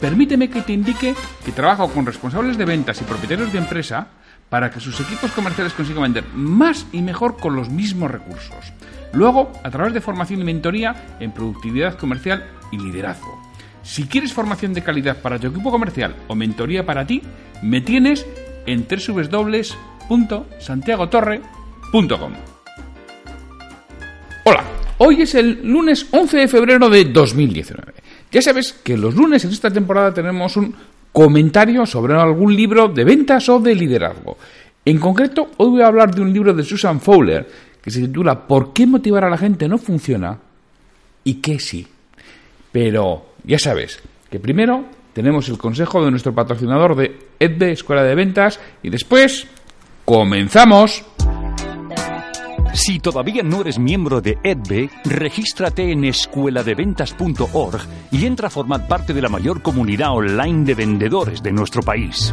Permíteme que te indique que trabajo con responsables de ventas y propietarios de empresa para que sus equipos comerciales consigan vender más y mejor con los mismos recursos. Luego, a través de formación y mentoría en productividad comercial y liderazgo. Si quieres formación de calidad para tu equipo comercial o mentoría para ti, me tienes en www.santiagotorre.com. Hola, hoy es el lunes 11 de febrero de 2019. Ya sabes que los lunes en esta temporada tenemos un comentario sobre algún libro de ventas o de liderazgo. En concreto, hoy voy a hablar de un libro de Susan Fowler que se titula ¿Por qué motivar a la gente no funciona? y qué sí. Pero ya sabes que primero tenemos el consejo de nuestro patrocinador de EDBE Escuela de Ventas y después comenzamos. Si todavía no eres miembro de EDBE, regístrate en escueladeventas.org y entra a formar parte de la mayor comunidad online de vendedores de nuestro país.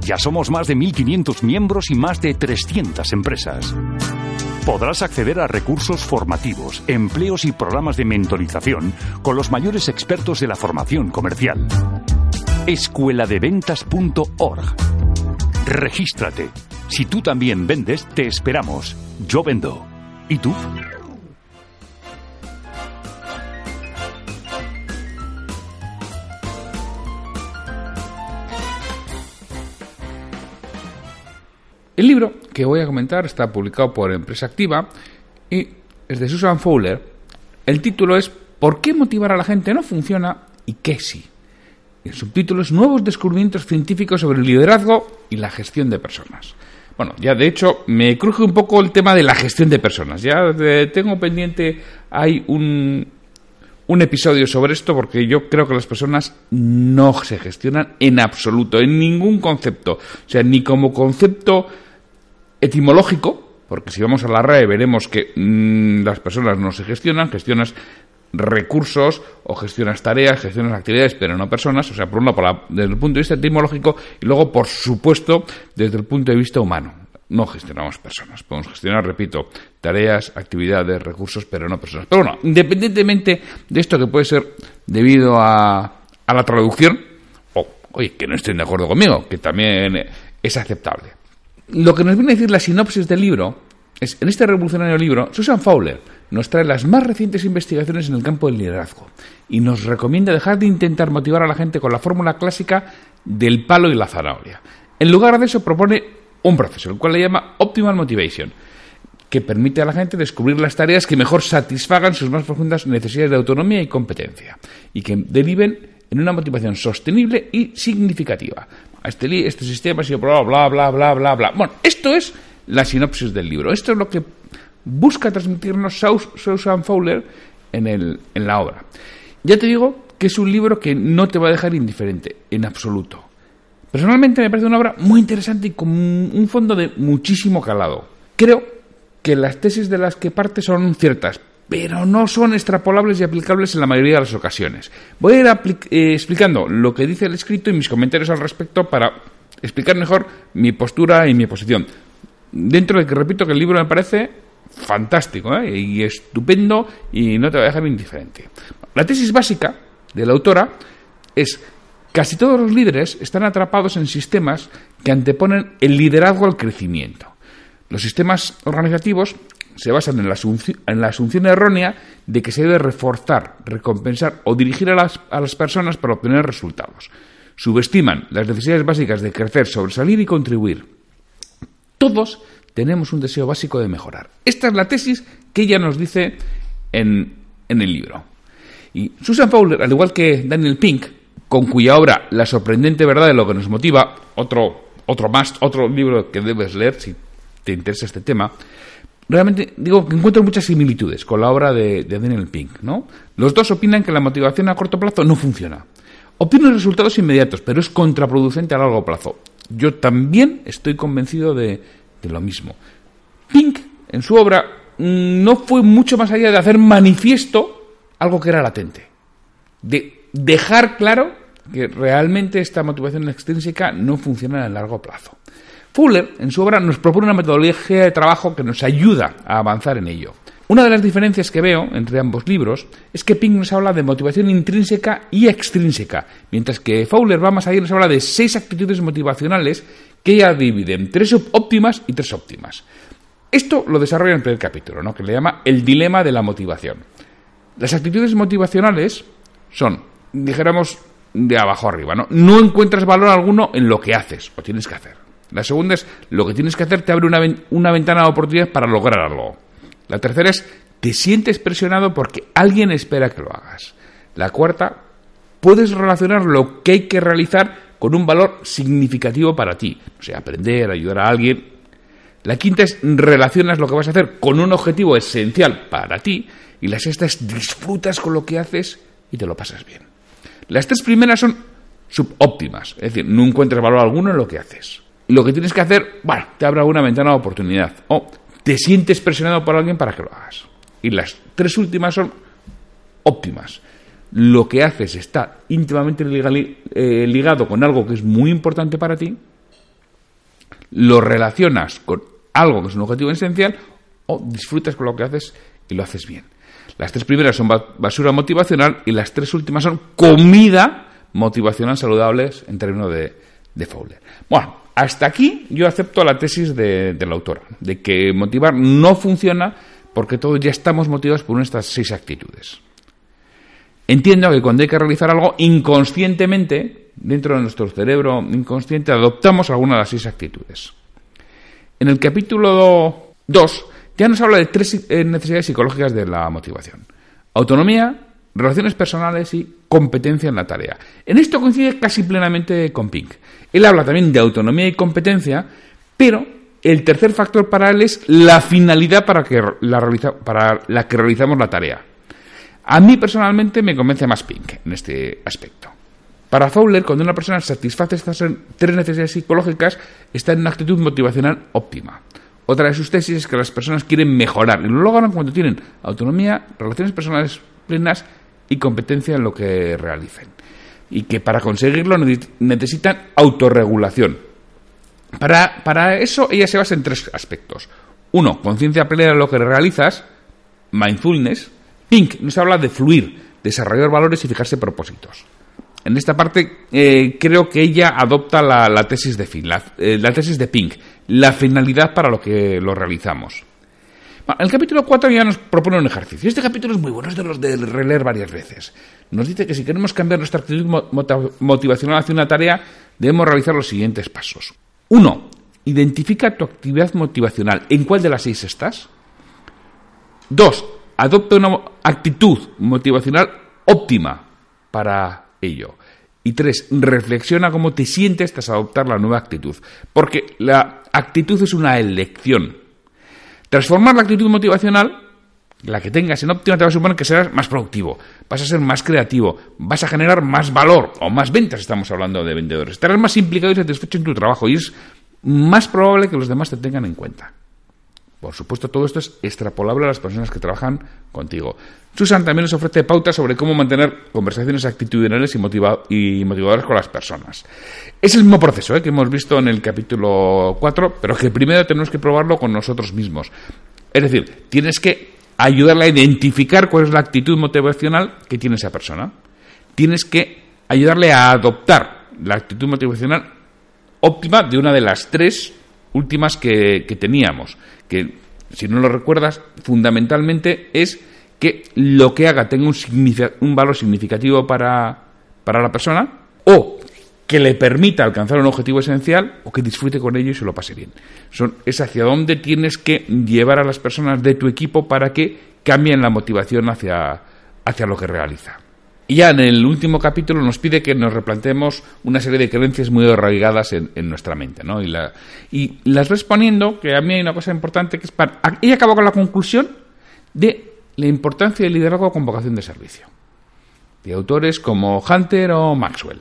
Ya somos más de 1.500 miembros y más de 300 empresas. Podrás acceder a recursos formativos, empleos y programas de mentorización con los mayores expertos de la formación comercial. Escueladeventas.org. Regístrate. Si tú también vendes, te esperamos. Yo vendo. ¿Y tú? El libro que voy a comentar está publicado por Empresa Activa y es de Susan Fowler. El título es ¿Por qué motivar a la gente no funciona y qué sí? El subtítulo es Nuevos descubrimientos científicos sobre el liderazgo y la gestión de personas. Bueno, ya de hecho me cruje un poco el tema de la gestión de personas. Ya tengo pendiente, hay un, un episodio sobre esto porque yo creo que las personas no se gestionan en absoluto, en ningún concepto. O sea, ni como concepto etimológico, porque si vamos a la RAE veremos que mm, las personas no se gestionan, gestionas recursos o gestionas tareas, gestionas actividades, pero no personas, o sea, por un lado desde el punto de vista etimológico y luego, por supuesto, desde el punto de vista humano. No gestionamos personas, podemos gestionar, repito, tareas, actividades, recursos, pero no personas. Pero bueno, independientemente de esto que puede ser debido a, a la traducción, o, oye, que no estén de acuerdo conmigo, que también es aceptable. Lo que nos viene a decir la sinopsis del libro es, en este revolucionario libro, Susan Fowler nos trae las más recientes investigaciones en el campo del liderazgo y nos recomienda dejar de intentar motivar a la gente con la fórmula clásica del palo y la zanahoria. En lugar de eso propone un proceso, el cual le llama Optimal Motivation, que permite a la gente descubrir las tareas que mejor satisfagan sus más profundas necesidades de autonomía y competencia y que deriven en una motivación sostenible y significativa. Este, este sistema ha sido bla, bla, bla, bla, bla, bla. Bueno, esto es la sinopsis del libro. Esto es lo que busca transmitirnos Susan Fowler en, el, en la obra. Ya te digo que es un libro que no te va a dejar indiferente, en absoluto. Personalmente me parece una obra muy interesante y con un fondo de muchísimo calado. Creo que las tesis de las que parte son ciertas, pero no son extrapolables y aplicables en la mayoría de las ocasiones. Voy a ir eh, explicando lo que dice el escrito y mis comentarios al respecto para explicar mejor mi postura y mi posición. Dentro de que repito que el libro me parece fantástico ¿eh? y estupendo y no te va a dejar indiferente. La tesis básica de la autora es casi todos los líderes están atrapados en sistemas que anteponen el liderazgo al crecimiento. Los sistemas organizativos se basan en la, en la asunción errónea de que se debe reforzar, recompensar o dirigir a las, a las personas para obtener resultados. Subestiman las necesidades básicas de crecer, sobresalir y contribuir. Todos tenemos un deseo básico de mejorar. Esta es la tesis que ella nos dice en, en el libro. Y Susan Fowler, al igual que Daniel Pink, con cuya obra La sorprendente verdad de lo que nos motiva, otro, otro más, otro libro que debes leer si te interesa este tema, realmente digo que encuentro muchas similitudes con la obra de, de Daniel Pink. ¿no? Los dos opinan que la motivación a corto plazo no funciona. obtiene resultados inmediatos, pero es contraproducente a largo plazo. Yo también estoy convencido de, lo mismo. Pink, en su obra, no fue mucho más allá de hacer manifiesto algo que era latente. De dejar claro que realmente esta motivación extrínseca no funciona a largo plazo. Fuller, en su obra, nos propone una metodología de trabajo que nos ayuda a avanzar en ello. Una de las diferencias que veo entre ambos libros es que Pink nos habla de motivación intrínseca y extrínseca, mientras que Fowler va más allá y nos habla de seis actitudes motivacionales que ella divide en tres óptimas y tres óptimas. Esto lo desarrolla en el primer capítulo, ¿no? que le llama el dilema de la motivación. Las actitudes motivacionales son, dijéramos, de abajo arriba. ¿no? no encuentras valor alguno en lo que haces o tienes que hacer. La segunda es, lo que tienes que hacer te abre una, una ventana de oportunidad para lograr algo. La tercera es, te sientes presionado porque alguien espera que lo hagas. La cuarta, puedes relacionar lo que hay que realizar con un valor significativo para ti. O sea, aprender, ayudar a alguien. La quinta es, relacionas lo que vas a hacer con un objetivo esencial para ti. Y la sexta es, disfrutas con lo que haces y te lo pasas bien. Las tres primeras son subóptimas, es decir, no encuentras valor alguno en lo que haces. Lo que tienes que hacer, bueno, te abre una ventana de oportunidad. O te sientes presionado por alguien para que lo hagas. Y las tres últimas son óptimas. Lo que haces está íntimamente eh, ligado con algo que es muy importante para ti, lo relacionas con algo que es un objetivo esencial o disfrutas con lo que haces y lo haces bien. Las tres primeras son basura motivacional y las tres últimas son comida motivacional saludables en términos de, de Fowler. Bueno, hasta aquí yo acepto la tesis de, la autora, de que motivar no funciona porque todos ya estamos motivados por estas seis actitudes. Entiendo que cuando hay que realizar algo, inconscientemente, dentro de nuestro cerebro inconsciente, adoptamos alguna de las seis actitudes. En el capítulo 2 ya nos habla de tres eh, necesidades psicológicas de la motivación. Autonomía, relaciones personales y competencia en la tarea. En esto coincide casi plenamente con Pink. Él habla también de autonomía y competencia, pero el tercer factor para él es la finalidad para, que para la que realizamos la tarea. A mí personalmente me convence más Pink en este aspecto. Para Fowler, cuando una persona satisface estas tres necesidades psicológicas, está en una actitud motivacional óptima. Otra de sus tesis es que las personas quieren mejorar y lo logran cuando tienen autonomía, relaciones personales plenas y competencia en lo que realicen. Y que para conseguirlo necesitan autorregulación. Para, para eso ella se basa en tres aspectos. Uno, conciencia plena de lo que realizas, mindfulness. Pink nos habla de fluir, desarrollar valores y fijarse propósitos. En esta parte eh, creo que ella adopta la, tesis de eh, la, tesis de Pink, la finalidad para lo que lo realizamos. El capítulo 4 ya nos propone un ejercicio. Este capítulo es muy bueno, es de los de releer varias veces. Nos dice que si queremos cambiar nuestra actitud motivacional hacia una tarea, debemos realizar los siguientes pasos. Uno, identifica tu actividad motivacional. ¿En cuál de las seis estás? Dos, adopta una actitud motivacional óptima para ello. Y tres, reflexiona cómo te sientes tras adoptar la nueva actitud. Porque la actitud es una elección Transformar la actitud motivacional, la que tengas en óptima, te va a suponer que serás más productivo, vas a ser más creativo, vas a generar más valor o más ventas, estamos hablando de vendedores. Estarás más implicado y satisfecho en tu trabajo y es más probable que los demás te tengan en cuenta. Por supuesto, todo esto es extrapolable a las personas que trabajan contigo. Susan también nos ofrece pautas sobre cómo mantener conversaciones actitudinales y, motivadoras con las personas. Es el mismo proceso ¿eh? que hemos visto en el capítulo 4, pero que primero tenemos que probarlo con nosotros mismos. Es decir, tienes que ayudarle a identificar cuál es la actitud motivacional que tiene esa persona. Tienes que ayudarle a adoptar la actitud motivacional óptima de una de las tres últimas que, teníamos, que si no lo recuerdas, fundamentalmente es que lo que haga tenga un, un valor significativo para, para la persona o que le permita alcanzar un objetivo esencial o que disfrute con ello y se lo pase bien. Son, es hacia dónde tienes que llevar a las personas de tu equipo para que cambien la motivación hacia, hacia lo que realiza. Ya en el último capítulo nos pide que nos replanteemos una serie de creencias muy arraigadas en, nuestra mente, ¿no? Y, la, y las respondiendo, que a mí hay una cosa importante que es para... Ella con la conclusión de la importancia del liderazgo con vocación de servicio. de autores como Hunter o Maxwell.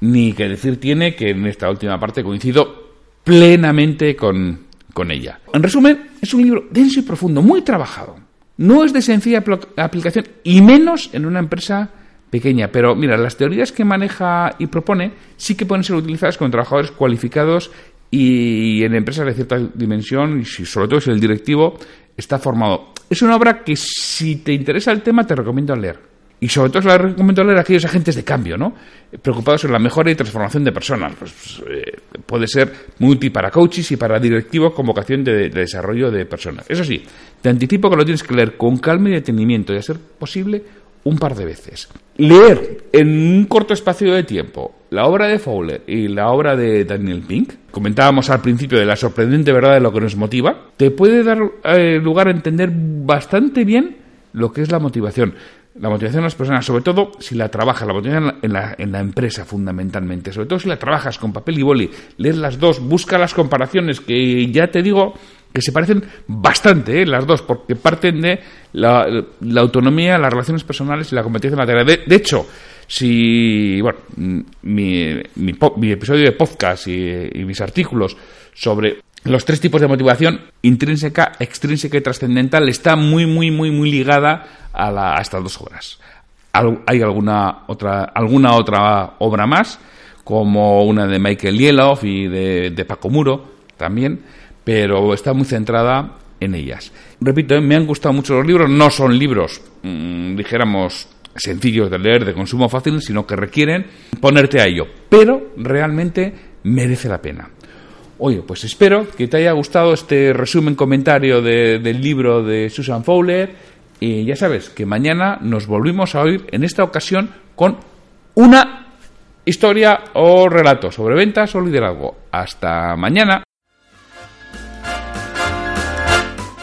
Ni que decir tiene que en esta última parte coincido plenamente con, con ella. En resumen, es un libro denso y profundo, muy trabajado. No es de sencilla aplicación y menos en una empresa pequeña. Pero mira, las teorías que maneja y propone sí que pueden ser utilizadas con trabajadores cualificados y en empresas de cierta dimensión y sobre todo si el directivo está formado. Es una obra que si te interesa el tema te recomiendo leer. Y sobre todo la recomiendo leer a aquellos agentes de cambio, ¿no? Preocupados en la mejora y transformación de personas. Pues, eh, puede ser multi para coaches y para directivos con vocación de, desarrollo de personas. Eso sí, te anticipo que lo tienes que leer con calma y detenimiento y a ser posible un par de veces. Leer en un corto espacio de tiempo la obra de Fowler y la obra de Daniel Pink, comentábamos al principio de la sorprendente verdad de lo que nos motiva, te puede dar eh, lugar a entender bastante bien lo que es la motivación. La motivación de las personas, sobre todo si la trabajas, la motivación en la, en la empresa fundamentalmente, sobre todo si la trabajas con papel y boli, leer las dos, busca las comparaciones, que ya te digo que se parecen bastante, ¿eh? las dos, porque parten de la, autonomía, las relaciones personales y la competencia en la tarea. De, hecho, si, bueno, mi, mi, episodio de podcast y, mis artículos sobre los tres tipos de motivación, intrínseca, extrínseca y trascendental, está muy, muy, muy, muy ligada a, la, estas dos obras. Hay alguna otra, alguna otra obra más, como una de Michael Yelov y de, de Paco Muro, también, pero está muy centrada en ellas. Repito, ¿eh? me han gustado mucho los libros, no son libros, mm, dijéramos, sencillos de leer, de consumo fácil, sino que requieren ponerte a ello, pero realmente merece la pena. Oye, pues espero que te haya gustado este resumen comentario del libro de Susan Fowler y ya sabes que mañana nos volvimos a oír en esta ocasión con una historia o relato sobre ventas o liderazgo. Hasta mañana.